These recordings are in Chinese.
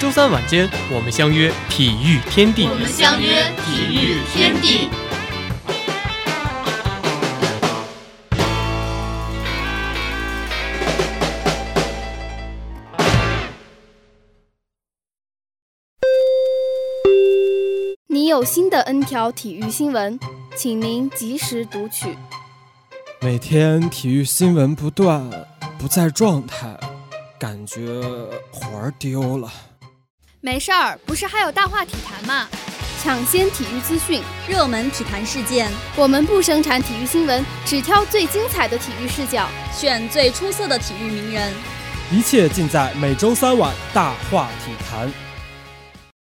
周三晚间，我们相约体育天地。我们相约体育天地。你有新的 N 条体育新闻，请您及时读取。每天体育新闻不断，不在状态，感觉魂儿丢了。没事儿，不是还有大话体坛吗？抢先体育资讯，热门体坛事件，我们不生产体育新闻，只挑最精彩的体育视角，选最出色的体育名人。一切尽在每周三晚大话体坛。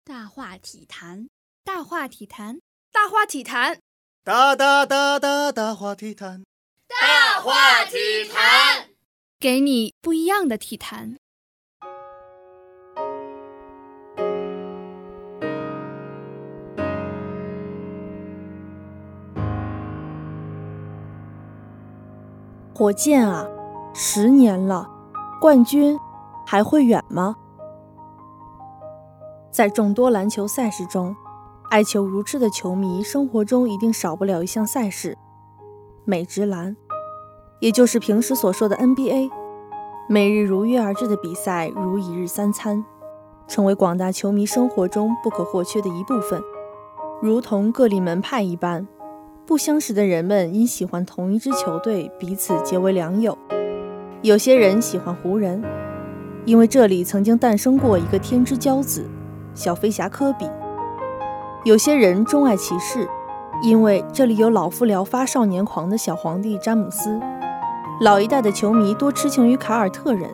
大话体坛。大话体坛，大话体坛，大大大大大话体坛，大话体坛，给你不一样的体坛。火箭啊，十年了，冠军还会远吗？在众多篮球赛事中。爱球如痴的球迷，生活中一定少不了一项赛事——美职篮，也就是平时所说的 NBA。每日如约而至的比赛，如一日三餐，成为广大球迷生活中不可或缺的一部分。如同各立门派一般，不相识的人们因喜欢同一支球队，彼此结为良友。有些人喜欢湖人，因为这里曾经诞生过一个天之骄子——小飞侠科比。有些人钟爱骑士，因为这里有老夫聊发少年狂的小皇帝詹姆斯；老一代的球迷多痴情于凯尔特人，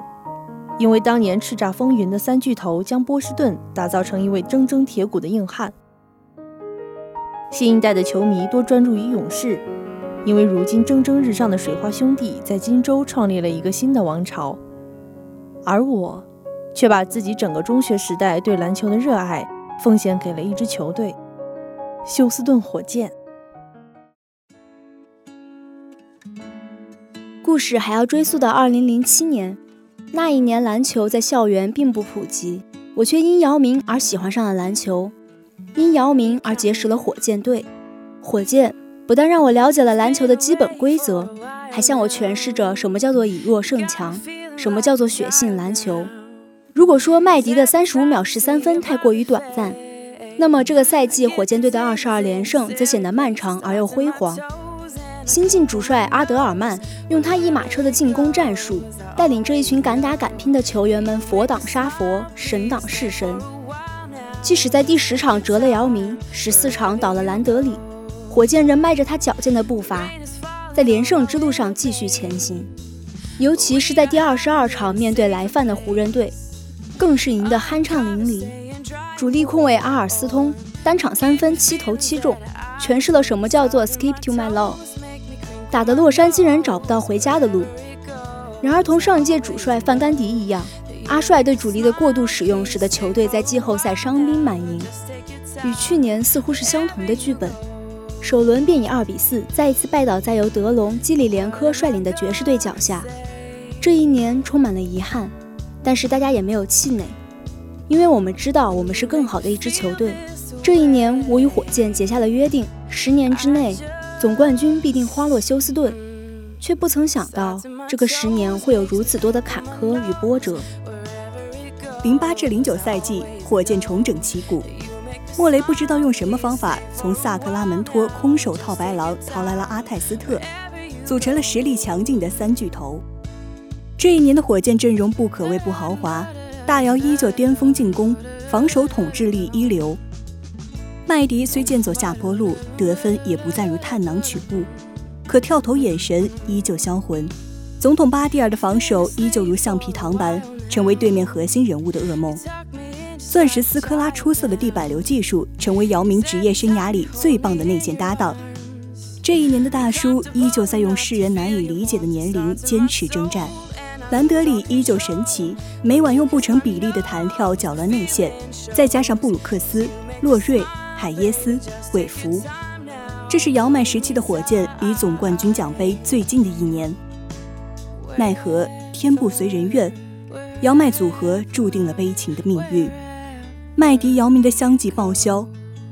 因为当年叱咤风云的三巨头将波士顿打造成一位铮铮铁骨的硬汉；新一代的球迷多专注于勇士，因为如今蒸蒸日上的水花兄弟在金州创立了一个新的王朝；而我，却把自己整个中学时代对篮球的热爱。奉献给了一支球队——休斯顿火箭。故事还要追溯到2007年，那一年篮球在校园并不普及，我却因姚明而喜欢上了篮球，因姚明而结识了火箭队。火箭不但让我了解了篮球的基本规则，还向我诠释着什么叫做以弱胜强，什么叫做血性篮球。如果说麦迪的三十五秒十三分太过于短暂，那么这个赛季火箭队的二十二连胜则显得漫长而又辉煌。新晋主帅阿德尔曼用他一马车的进攻战术，带领这一群敢打敢拼的球员们佛挡杀佛，神挡弑神。即使在第十场折了姚明，十四场倒了兰德里，火箭仍迈着他矫健的步伐，在连胜之路上继续前行。尤其是在第二十二场面对来犯的湖人队。更是赢得酣畅淋漓，主力控卫阿尔斯通单场三分七投七中，诠释了什么叫做 skip to my love，打得洛杉矶人找不到回家的路。然而，同上一届主帅范甘迪一样，阿帅对主力的过度使用，使得球队在季后赛伤兵满营。与去年似乎是相同的剧本，首轮便以二比四再一次败倒在由德隆、基里连科率领的爵士队脚下。这一年充满了遗憾。但是大家也没有气馁，因为我们知道我们是更好的一支球队。这一年，我与火箭结下了约定，十年之内总冠军必定花落休斯顿，却不曾想到这个十年会有如此多的坎坷与波折。零八至零九赛季，火箭重整旗鼓，莫雷不知道用什么方法从萨克拉门托空手套白狼淘来了阿泰斯特，组成了实力强劲的三巨头。这一年的火箭阵容不可谓不豪华，大姚依旧巅峰进攻，防守统治力一流。麦迪虽渐走下坡路，得分也不再如探囊取物，可跳投眼神依旧销魂。总统巴蒂尔的防守依旧如橡皮糖般，成为对面核心人物的噩梦。钻石斯科拉出色的地板流技术，成为姚明职业生涯里最棒的内线搭档。这一年的大叔依旧在用世人难以理解的年龄坚持征战，兰德里依旧神奇，每晚用不成比例的弹跳搅乱内线，再加上布鲁克斯、洛瑞、海耶斯、韦弗，这是姚麦时期的火箭离总冠军奖杯最近的一年。奈何天不随人愿，姚麦组合注定了悲情的命运。麦迪、姚明的相继报销，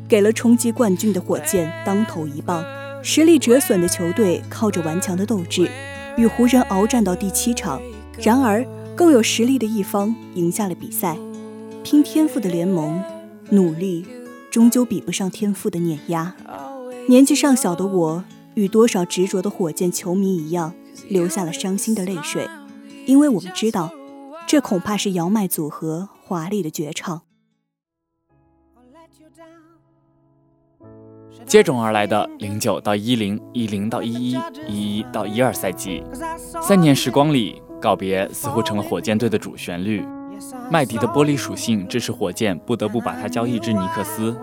给了冲击冠军的火箭当头一棒。实力折损的球队靠着顽强的斗志，与湖人鏖战到第七场。然而，更有实力的一方赢下了比赛。拼天赋的联盟，努力终究比不上天赋的碾压。年纪尚小的我，与多少执着的火箭球迷一样，流下了伤心的泪水，因为我们知道，这恐怕是姚麦组合华丽的绝唱。接踵而来的零九到一零、一零到一一、一一到一二赛季，三年时光里，告别似乎成了火箭队的主旋律。麦迪的玻璃属性致使火箭不得不把他交易至尼克斯。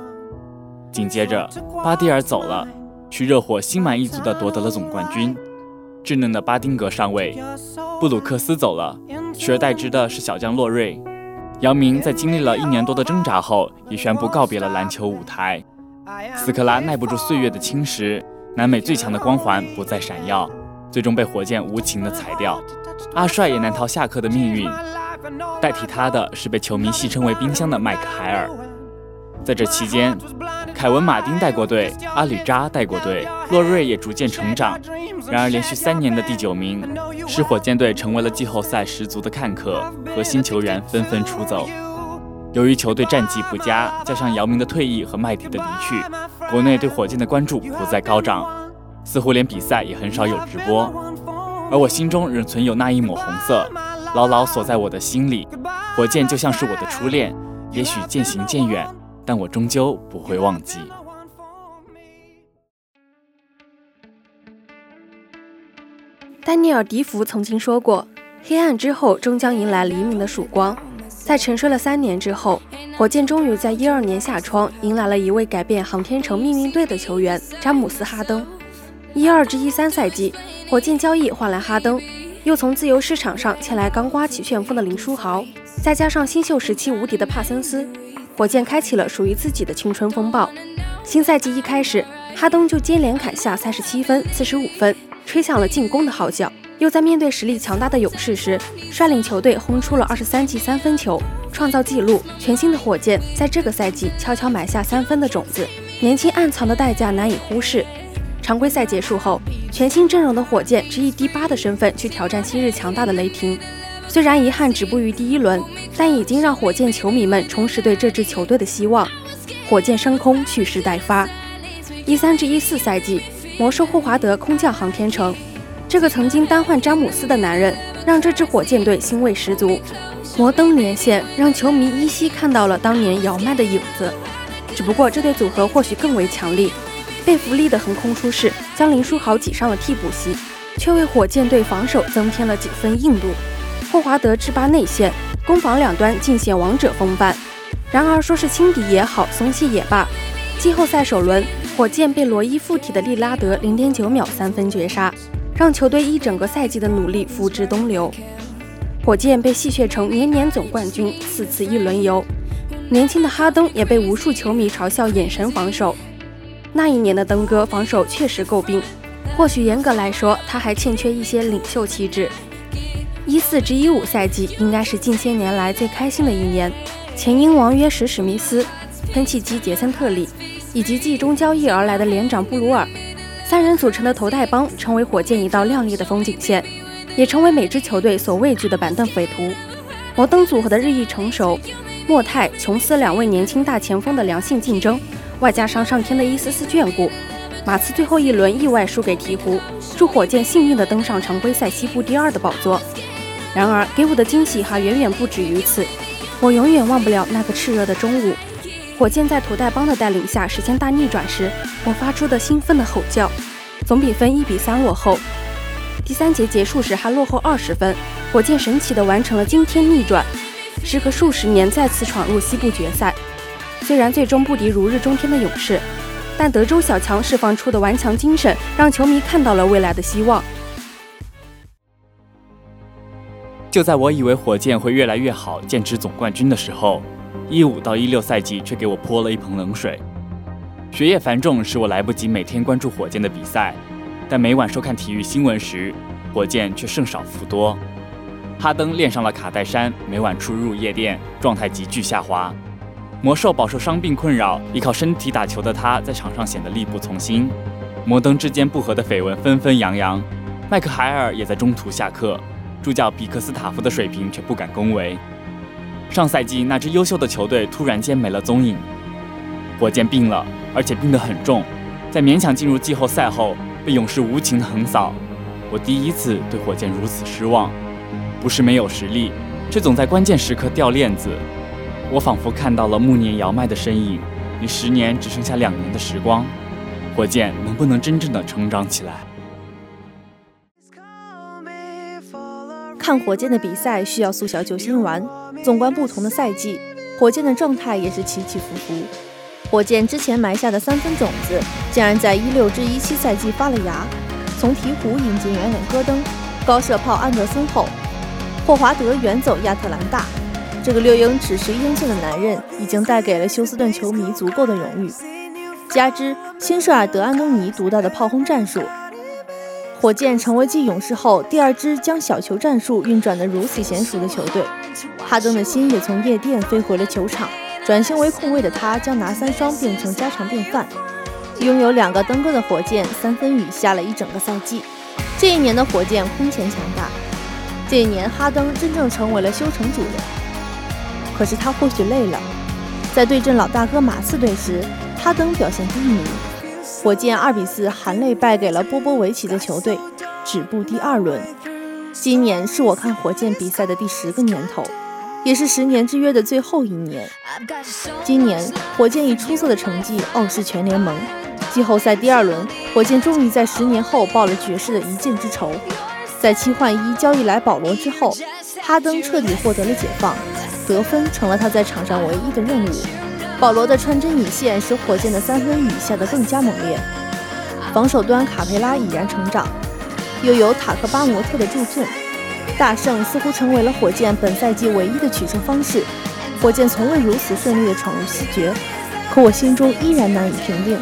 紧接着，巴蒂尔走了，去热火心满意足地夺得了总冠军。稚嫩的巴丁格上位，布鲁克斯走了，取而代之的是小将洛瑞。姚明在经历了一年多的挣扎后，也宣布告别了篮球舞台。斯科拉耐不住岁月的侵蚀，南美最强的光环不再闪耀，最终被火箭无情的裁掉。阿帅也难逃下课的命运，代替他的是被球迷戏称为“冰箱”的麦克海尔。在这期间，凯文·马丁带过队，阿里扎带过队，洛瑞也逐渐成长。然而，连续三年的第九名，使火箭队成为了季后赛十足的看客，核心球员纷纷出走。由于球队战绩不佳，加上姚明的退役和麦迪的离去，国内对火箭的关注不再高涨，似乎连比赛也很少有直播。而我心中仍存有那一抹红色，牢牢锁在我的心里。火箭就像是我的初恋，也许渐行渐远，但我终究不会忘记。丹尼尔·迪福曾经说过：“黑暗之后，终将迎来黎明的曙光。”在沉睡了三年之后，火箭终于在一二年夏窗迎来了一位改变航天城命运队的球员詹姆斯·哈登。一二至一三赛季，火箭交易换来哈登，又从自由市场上签来刚刮起旋风的林书豪，再加上新秀时期无敌的帕森斯，火箭开启了属于自己的青春风暴。新赛季一开始，哈登就接连砍下三十七分、四十五分，吹响了进攻的号角。又在面对实力强大的勇士时，率领球队轰出了二十三记三分球，创造纪录。全新的火箭在这个赛季悄悄埋下三分的种子，年轻暗藏的代价难以忽视。常规赛结束后，全新阵容的火箭只以第八的身份去挑战昔日强大的雷霆。虽然遗憾止步于第一轮，但已经让火箭球迷们重拾对这支球队的希望。火箭升空，蓄势待发。一三至一四赛季，魔兽霍华德空降航天城。这个曾经单换詹姆斯的男人，让这支火箭队欣慰十足。摩登连线让球迷依稀看到了当年姚麦的影子，只不过这对组合或许更为强力。贝弗利的横空出世将林书豪挤上了替补席，却为火箭队防守增添了几分硬度。霍华德制霸内线，攻防两端尽显王者风范。然而说是轻敌也好，松懈也罢，季后赛首轮，火箭被罗伊附体的利拉德零点九秒三分绝杀。让球队一整个赛季的努力付之东流，火箭被戏谑成年年总冠军，四次一轮游。年轻的哈登也被无数球迷嘲笑眼神防守。那一年的登哥防守确实诟病，或许严格来说他还欠缺一些领袖气质。一四至一五赛季应该是近些年来最开心的一年，前英王约什史密斯、喷气机杰森特里，以及季中交易而来的连长布鲁尔。三人组成的头带帮成为火箭一道亮丽的风景线，也成为每支球队所畏惧的板凳匪徒。摩登组合的日益成熟，莫泰、琼斯两位年轻大前锋的良性竞争，外加上上天的一丝丝眷顾，马刺最后一轮意外输给鹈鹕，助火箭幸运地登上常规赛西部第二的宝座。然而，给我的惊喜还远远不止于此。我永远忘不了那个炽热的中午。火箭在土袋帮的带领下实现大逆转时，我发出的兴奋的吼叫。总比分一比三落后，第三节结束时还落后二十分，火箭神奇地完成了惊天逆转。时隔数十年再次闯入西部决赛。虽然最终不敌如日中天的勇士，但德州小强释放出的顽强精神，让球迷看到了未来的希望。就在我以为火箭会越来越好，剑指总冠军的时候，一五到一六赛季却给我泼了一盆冷水。学业繁重使我来不及每天关注火箭的比赛，但每晚收看体育新闻时，火箭却胜少负多。哈登练上了卡戴珊，每晚出入夜店，状态急剧下滑。魔兽饱受伤病困扰，依靠身体打球的他在场上显得力不从心。摩登之间不和的绯闻纷纷扬扬，麦克海尔也在中途下课。助教比克斯塔夫的水平却不敢恭维。上赛季那支优秀的球队突然间没了踪影，火箭病了，而且病得很重，在勉强进入季后赛后被勇士无情的横扫。我第一次对火箭如此失望，不是没有实力，却总在关键时刻掉链子。我仿佛看到了暮年姚麦的身影，离十年只剩下两年的时光，火箭能不能真正的成长起来？看火箭的比赛需要速效救心丸。纵观不同的赛季，火箭的状态也是起起伏伏。火箭之前埋下的三分种子，竟然在一六至一七赛季发了芽。从鹈鹕引进远远戈登、高射炮安德森后，霍华德远走亚特兰大。这个六英尺十英寸的男人，已经带给了休斯顿球迷足够的荣誉。加之新帅尔德安东尼独到的炮轰战术。火箭成为继勇士后第二支将小球战术运转得如此娴熟的球队，哈登的心也从夜店飞回了球场。转型为控卫的他，将拿三双变成家常便饭。拥有两个登哥的火箭，三分雨下了一整个赛季。这一年的火箭空前强大。这一年，哈登真正成为了修城主人。可是他或许累了，在对阵老大哥马刺队时，哈登表现低迷。火箭二比四含泪败给了波波维奇的球队，止步第二轮。今年是我看火箭比赛的第十个年头，也是十年之约的最后一年。今年火箭以出色的成绩傲视全联盟。季后赛第二轮，火箭终于在十年后报了爵士的一箭之仇。在七换一交易来保罗之后，哈登彻底获得了解放，得分成了他在场上唯一的任务。保罗的穿针引线使火箭的三分雨下得更加猛烈，防守端卡佩拉已然成长，又有塔克巴摩特的助阵，大胜似乎成为了火箭本赛季唯一的取胜方式。火箭从未如此顺利地闯入西决，可我心中依然难以平定。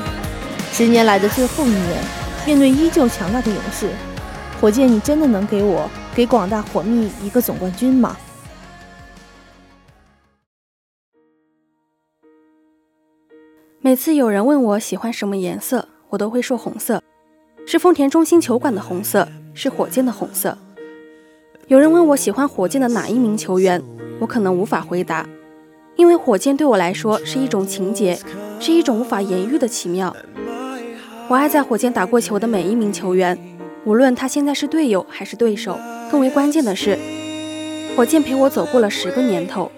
十年来的最后一年，面对依旧强大的勇士，火箭，你真的能给我、给广大火蜜一个总冠军吗？每次有人问我喜欢什么颜色，我都会说红色，是丰田中心球馆的红色，是火箭的红色。有人问我喜欢火箭的哪一名球员，我可能无法回答，因为火箭对我来说是一种情节，是一种无法言喻的奇妙。我爱在火箭打过球的每一名球员，无论他现在是队友还是对手。更为关键的是，火箭陪我走过了十个年头，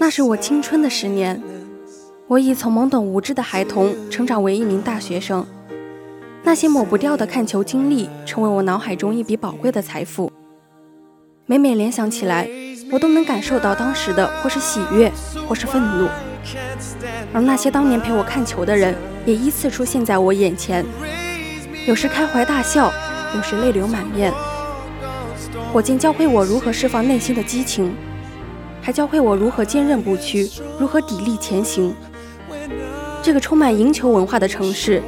那是我青春的十年。我已从懵懂无知的孩童成长为一名大学生，那些抹不掉的看球经历，成为我脑海中一笔宝贵的财富。每每联想起来，我都能感受到当时的或是喜悦，或是愤怒。而那些当年陪我看球的人，也依次出现在我眼前，有时开怀大笑，有时泪流满面。火箭教会我如何释放内心的激情，还教会我如何坚韧不屈，如何砥砺前行。这个充满赢球文化的城市，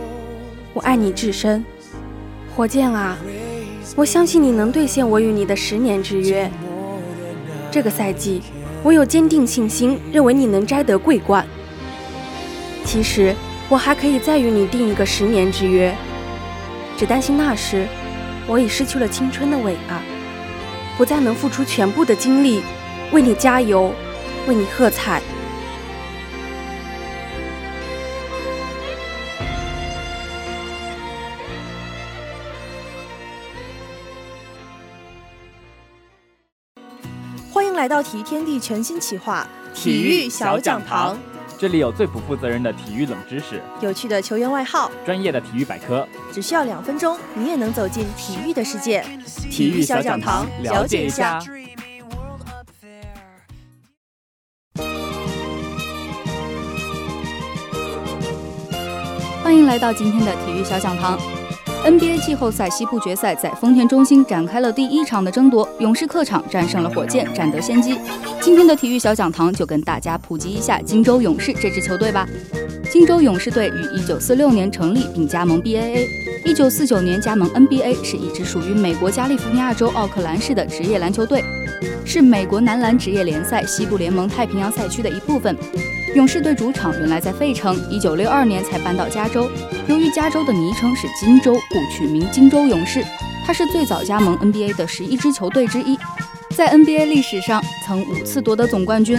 我爱你至深，火箭啊！我相信你能兑现我与你的十年之约。这个赛季，我有坚定信心，认为你能摘得桂冠。其实，我还可以再与你定一个十年之约，只担心那时我已失去了青春的尾巴，不再能付出全部的精力为你加油，为你喝彩。来到体育天地全新企划——体育小讲堂。这里有最不负责任的体育冷知识，有趣的球员外号，专业的体育百科。只需要两分钟，你也能走进体育的世界。体育小讲堂，了解一下。欢迎来到今天的体育小讲堂，NBA 季后赛西部决赛在丰田中心展开了第一场的争夺，勇士客场战胜了火箭，占得先机。今天的体育小讲堂就跟大家普及一下金州勇士这支球队吧。金州勇士队于1946年成立并加盟 BAA，1949 年加盟 NBA，是一支属于美国加利福尼亚州奥克兰市的职业篮球队。是美国男篮职业联赛西部联盟太平洋赛区的一部分。勇士队主场原来在费城，一九六二年才搬到加州。由于加州的昵称是金州，故取名金州勇士。它是最早加盟 NBA 的十一支球队之一，在 NBA 历史上曾五次夺得总冠军。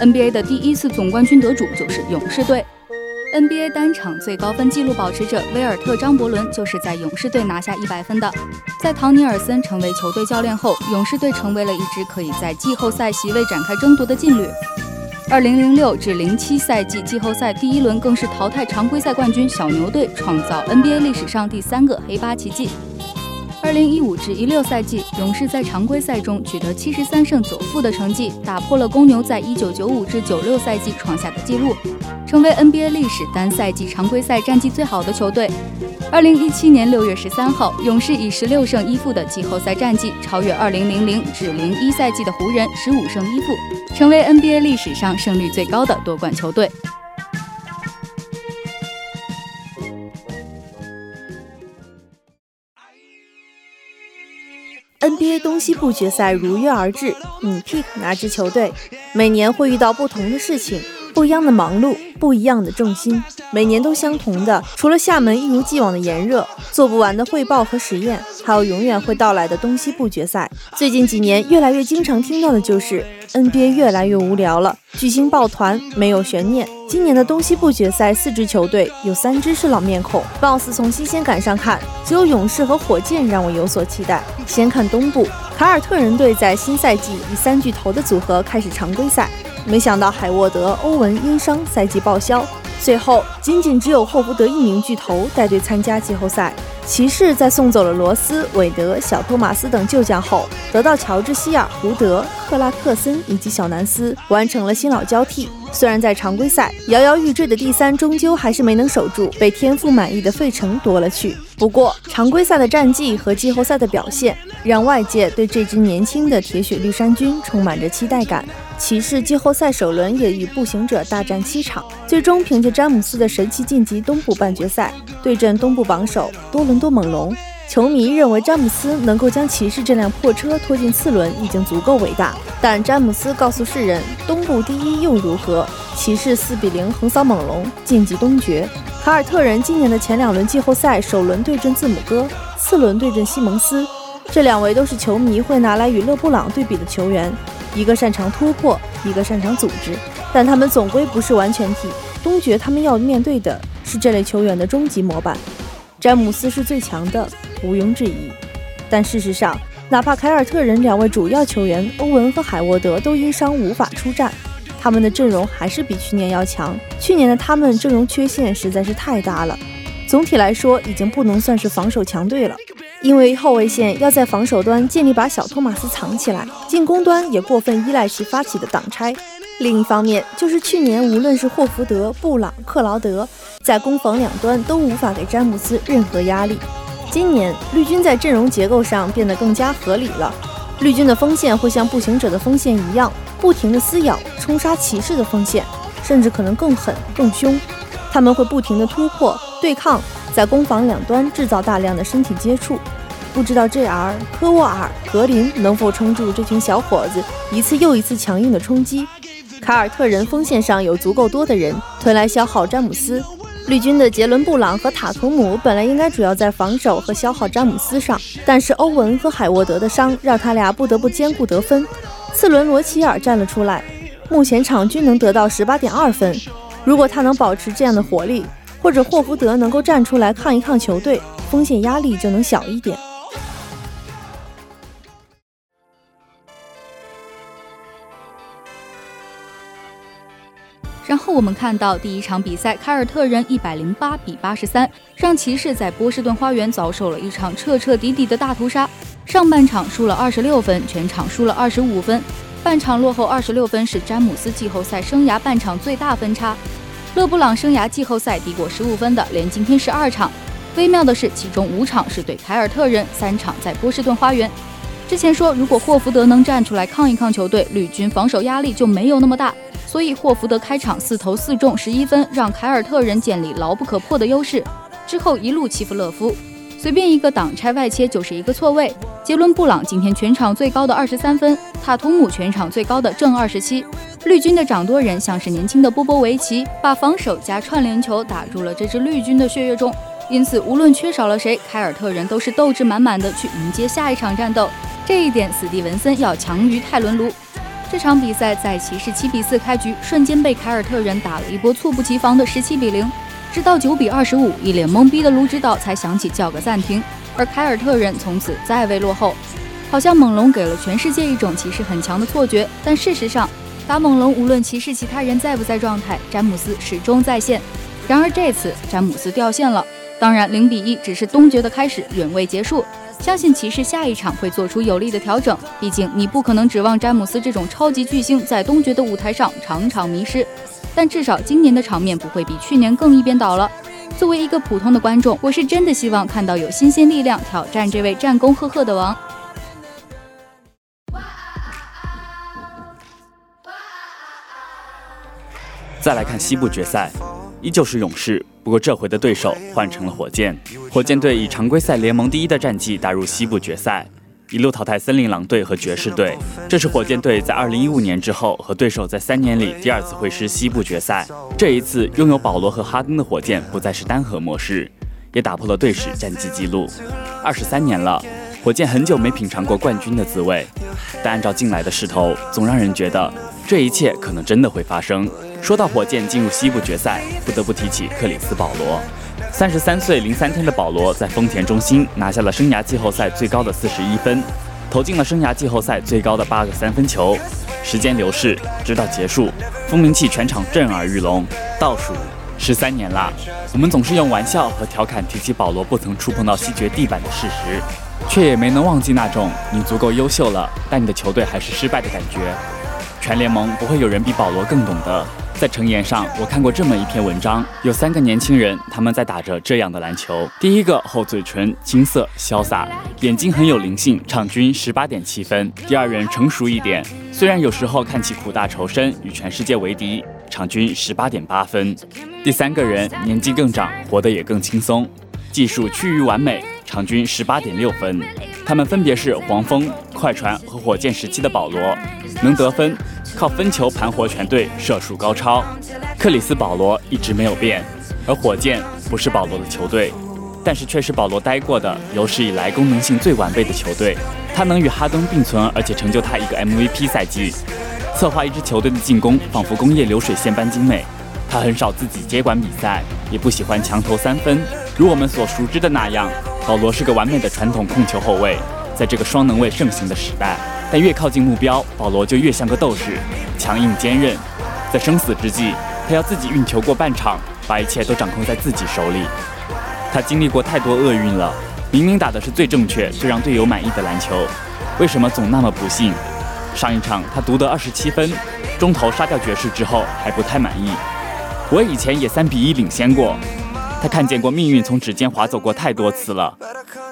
NBA 的第一次总冠军得主就是勇士队。NBA 单场最高分纪录保持者威尔特·张伯伦就是在勇士队拿下一百分的。在唐尼尔森成为球队教练后，勇士队成为了一支可以在季后赛席位展开争夺的劲旅。二零零六至零七赛季季后赛第一轮更是淘汰常规赛冠军小牛队，创造 NBA 历史上第三个黑八奇迹。二零一五至一六赛季，勇士在常规赛中取得七十三胜九负的成绩，打破了公牛在一九九五至九六赛季创下的纪录，成为 NBA 历史单赛季常规赛战绩最好的球队。二零一七年六月十三号，勇士以十六胜一负的季后赛战绩，超越二零零零至零一赛季的湖人十五胜一负，成为 NBA 历史上胜率最高的夺冠球队。NBA 东西部决赛如约而至，你 pick 哪支球队？每年会遇到不同的事情，不一样的忙碌，不一样的重心。每年都相同的，除了厦门一如既往的炎热，做不完的汇报和实验，还有永远会到来的东西部决赛。最近几年，越来越经常听到的就是 NBA 越来越无聊了，巨星抱团，没有悬念。今年的东西部决赛，四支球队有三支是老面孔。boss 从新鲜感上看，只有勇士和火箭让我有所期待。先看东部，凯尔特人队在新赛季以三巨头的组合开始常规赛，没想到海沃德、欧文因伤赛季报销。最后，仅仅只有霍福德一名巨头带队参加季后赛。骑士在送走了罗斯、韦德、小托马斯等旧将后，得到乔治希尔、胡德、克拉克森以及小南斯，完成了新老交替。虽然在常规赛摇摇欲坠的第三，终究还是没能守住，被天赋满意的费城夺了去。不过，常规赛的战绩和季后赛的表现，让外界对这支年轻的铁血绿衫军充满着期待感。骑士季后赛首轮也与步行者大战七场，最终凭借詹姆斯的神奇晋级东部半决赛，对阵东部榜首多伦多猛龙。球迷认为詹姆斯能够将骑士这辆破车拖进次轮已经足够伟大，但詹姆斯告诉世人，东部第一又如何？骑士四比零横扫猛龙，晋级东决。凯尔特人今年的前两轮季后赛，首轮对阵字母哥，次轮对阵西蒙斯，这两位都是球迷会拿来与勒布朗对比的球员。一个擅长突破，一个擅长组织，但他们总归不是完全体。东决他们要面对的是这类球员的终极模板。詹姆斯是最强的，毋庸置疑。但事实上，哪怕凯尔特人两位主要球员欧文和海沃德都因伤无法出战，他们的阵容还是比去年要强。去年的他们阵容缺陷实在是太大了。总体来说，已经不能算是防守强队了。因为后卫线要在防守端建立把小托马斯藏起来，进攻端也过分依赖其发起的挡拆。另一方面，就是去年无论是霍福德、布朗、克劳德，在攻防两端都无法给詹姆斯任何压力。今年绿军在阵容结构上变得更加合理了，绿军的锋线会像步行者的锋线一样，不停地撕咬、冲杀骑士的锋线，甚至可能更狠、更凶。他们会不停地突破、对抗。在攻防两端制造大量的身体接触，不知道 J.R. 科沃尔、格林能否撑住这群小伙子一次又一次强硬的冲击。凯尔特人锋线上有足够多的人推来消耗詹姆斯，绿军的杰伦布朗和塔图姆本来应该主要在防守和消耗詹姆斯上，但是欧文和海沃德的伤让他俩不得不兼顾得分。次轮罗齐尔站了出来，目前场均能得到十八点二分，如果他能保持这样的活力。或者霍福德能够站出来抗一抗球队，风险压力就能小一点。然后我们看到第一场比赛，凯尔特人一百零八比八十三让骑士在波士顿花园遭受了一场彻彻底底的大屠杀。上半场输了二十六分，全场输了二十五分，半场落后二十六分是詹姆斯季后赛生涯半场最大分差。勒布朗生涯季后赛低过十五分的连今天十二场，微妙的是其中五场是对凯尔特人，三场在波士顿花园。之前说如果霍福德能站出来抗一抗球队，绿军防守压力就没有那么大，所以霍福德开场四投四中十一分，让凯尔特人建立牢不可破的优势。之后一路欺负勒夫，随便一个挡拆外切就是一个错位。杰伦布朗今天全场最高的二十三分，塔图姆全场最高的正二十七。绿军的掌舵人像是年轻的波波维奇，把防守加串联球打入了这支绿军的血液中。因此，无论缺少了谁，凯尔特人都是斗志满满的去迎接下一场战斗。这一点，史蒂文森要强于泰伦卢。这场比赛在骑士七比四开局，瞬间被凯尔特人打了一波猝不及防的十七比零，直到九比二十五，一脸懵逼的卢指导才想起叫个暂停，而凯尔特人从此再未落后。好像猛龙给了全世界一种骑士很强的错觉，但事实上。打猛龙，无论骑士其他人在不在状态，詹姆斯始终在线。然而这次詹姆斯掉线了。当然，零比一只是东决的开始，远未结束。相信骑士下一场会做出有力的调整。毕竟你不可能指望詹姆斯这种超级巨星在东决的舞台上场场迷失。但至少今年的场面不会比去年更一边倒了。作为一个普通的观众，我是真的希望看到有新鲜力量挑战这位战功赫赫的王。再来看西部决赛，依旧是勇士，不过这回的对手换成了火箭。火箭队以常规赛联盟第一的战绩打入西部决赛，一路淘汰森林狼队和爵士队。这是火箭队在2015年之后和对手在三年里第二次会师西部决赛。这一次拥有保罗和哈登的火箭不再是单核模式，也打破了队史战绩纪录。二十三年了，火箭很久没品尝过冠军的滋味，但按照近来的势头，总让人觉得这一切可能真的会发生。说到火箭进入西部决赛，不得不提起克里斯保罗。三十三岁零三天的保罗在丰田中心拿下了生涯季后赛最高的四十一分，投进了生涯季后赛最高的八个三分球。时间流逝，直到结束，风鸣器全场震耳欲聋。倒数十三年啦，我们总是用玩笑和调侃提起保罗不曾触碰到西决地板的事实，却也没能忘记那种你足够优秀了，但你的球队还是失败的感觉。全联盟不会有人比保罗更懂得。在成言上，我看过这么一篇文章，有三个年轻人，他们在打着这样的篮球。第一个厚嘴唇，青涩潇洒，眼睛很有灵性，场均十八点七分。第二人成熟一点，虽然有时候看起苦大仇深，与全世界为敌，场均十八点八分。第三个人年纪更长，活得也更轻松，技术趋于完美，场均十八点六分。他们分别是黄蜂、快船和火箭时期的保罗，能得分。靠分球盘活全队，射术高超。克里斯保罗一直没有变，而火箭不是保罗的球队，但是却是保罗待过的有史以来功能性最完备的球队。他能与哈登并存，而且成就他一个 MVP 赛季。策划一支球队的进攻，仿佛工业流水线般精美。他很少自己接管比赛，也不喜欢强投三分。如我们所熟知的那样，保罗是个完美的传统控球后卫。在这个双能卫盛行的时代。但越靠近目标，保罗就越像个斗士，强硬坚韧。在生死之际，他要自己运球过半场，把一切都掌控在自己手里。他经历过太多厄运了，明明打的是最正确、最让队友满意的篮球，为什么总那么不幸？上一场他独得二十七分，中投杀掉爵士之后还不太满意。我以前也三比一领先过，他看见过命运从指尖划走过太多次了，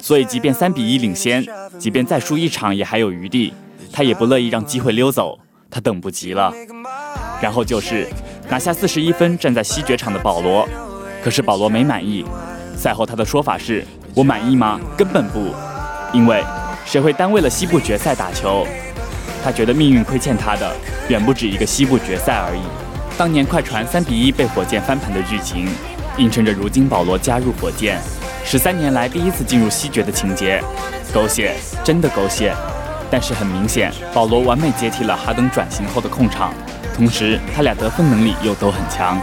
所以即便三比一领先，即便再输一场也还有余地。他也不乐意让机会溜走，他等不及了。然后就是拿下四十一分站在西决场的保罗，可是保罗没满意。赛后他的说法是：“我满意吗？根本不，因为谁会单为了西部决赛打球？他觉得命运亏欠他的远不止一个西部决赛而已。当年快船三比一被火箭翻盘的剧情，映衬着如今保罗加入火箭十三年来第一次进入西决的情节，狗血，真的狗血。”但是很明显，保罗完美接替了哈登转型后的控场，同时他俩得分能力又都很强。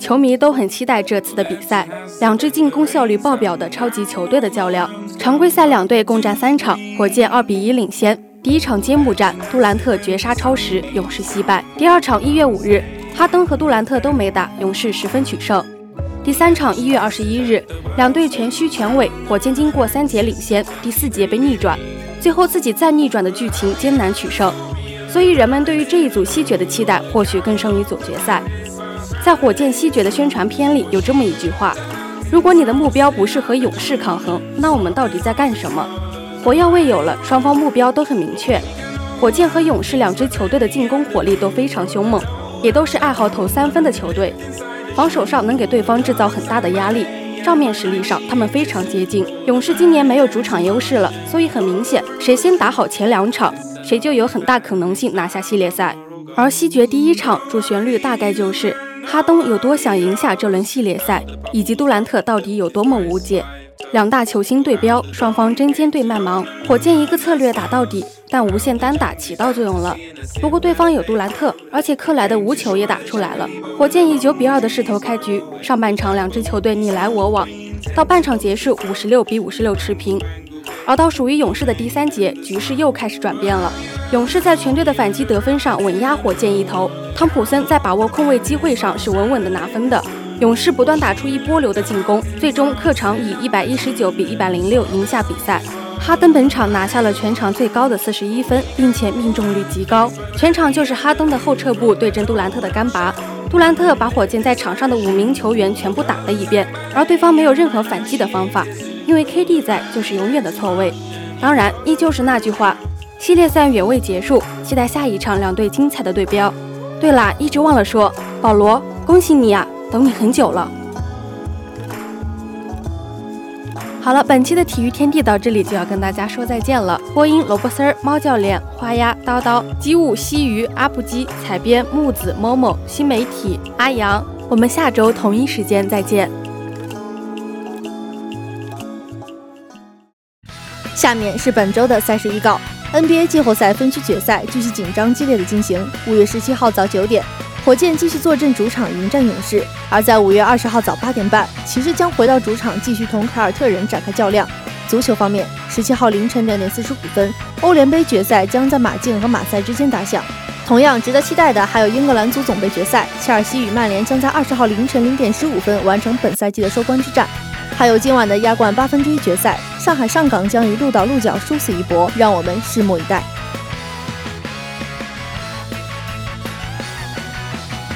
球迷都很期待这次的比赛，两支进攻效率爆表的超级球队的较量。常规赛两队共战三场，火箭二比一领先。第一场揭幕战，杜兰特绝杀超时，勇士惜败。第二场一月五日，哈登和杜兰特都没打，勇士十分取胜。第三场一月二十一日，两队全虚全伪，火箭经过三节领先，第四节被逆转，最后自己再逆转的剧情艰难取胜，所以人们对于这一组西决的期待或许更胜于总决赛。在火箭西决的宣传片里有这么一句话：如果你的目标不是和勇士抗衡，那我们到底在干什么？火药味有了，双方目标都很明确。火箭和勇士两支球队的进攻火力都非常凶猛，也都是爱好投三分的球队。防守上能给对方制造很大的压力，账面实力上他们非常接近。勇士今年没有主场优势了，所以很明显，谁先打好前两场，谁就有很大可能性拿下系列赛。而西决第一场主旋律大概就是哈登有多想赢下这轮系列赛，以及杜兰特到底有多么无解。两大球星对标，双方针尖对麦芒，火箭一个策略打到底。但无限单打起到作用了。不过对方有杜兰特，而且克莱的无球也打出来了。火箭以九比二的势头开局，上半场两支球队你来我往，到半场结束五十六比五十六持平。而到属于勇士的第三节，局势又开始转变了。勇士在全队的反击得分上稳压火箭一头，汤普森在把握空位机会上是稳稳的拿分的。勇士不断打出一波流的进攻，最终客场以一百一十九比一百零六赢下比赛。哈登本场拿下了全场最高的四十一分，并且命中率极高。全场就是哈登的后撤步对阵杜兰特的干拔，杜兰特把火箭在场上的五名球员全部打了一遍，而对方没有任何反击的方法，因为 KD 在就是永远的错位。当然，依旧是那句话，系列赛远未结束，期待下一场两队精彩的对标。对了，一直忘了说，保罗，恭喜你呀，等你很久了。好了，本期的体育天地到这里就要跟大家说再见了。播音：萝卜丝儿、猫教练、花鸭、叨叨、机务、西鱼、阿布基、采编：木子、某某、新媒体、阿阳。我们下周同一时间再见。下面是本周的赛事预告：NBA 季后赛分区决赛继续紧张激烈的进行。五月十七号早九点。火箭继续坐镇主场迎战勇士，而在五月二十号早八点半，骑士将回到主场继续同凯尔特人展开较量。足球方面，十七号凌晨两点四十五分，欧联杯决赛将在马竞和马赛之间打响。同样值得期待的还有英格兰足总杯决赛，切尔西与曼联将在二十号凌晨零点十五分完成本赛季的收官之战。还有今晚的亚冠八分之一决赛，上海上港将与鹿岛鹿角殊死一搏，让我们拭目以待。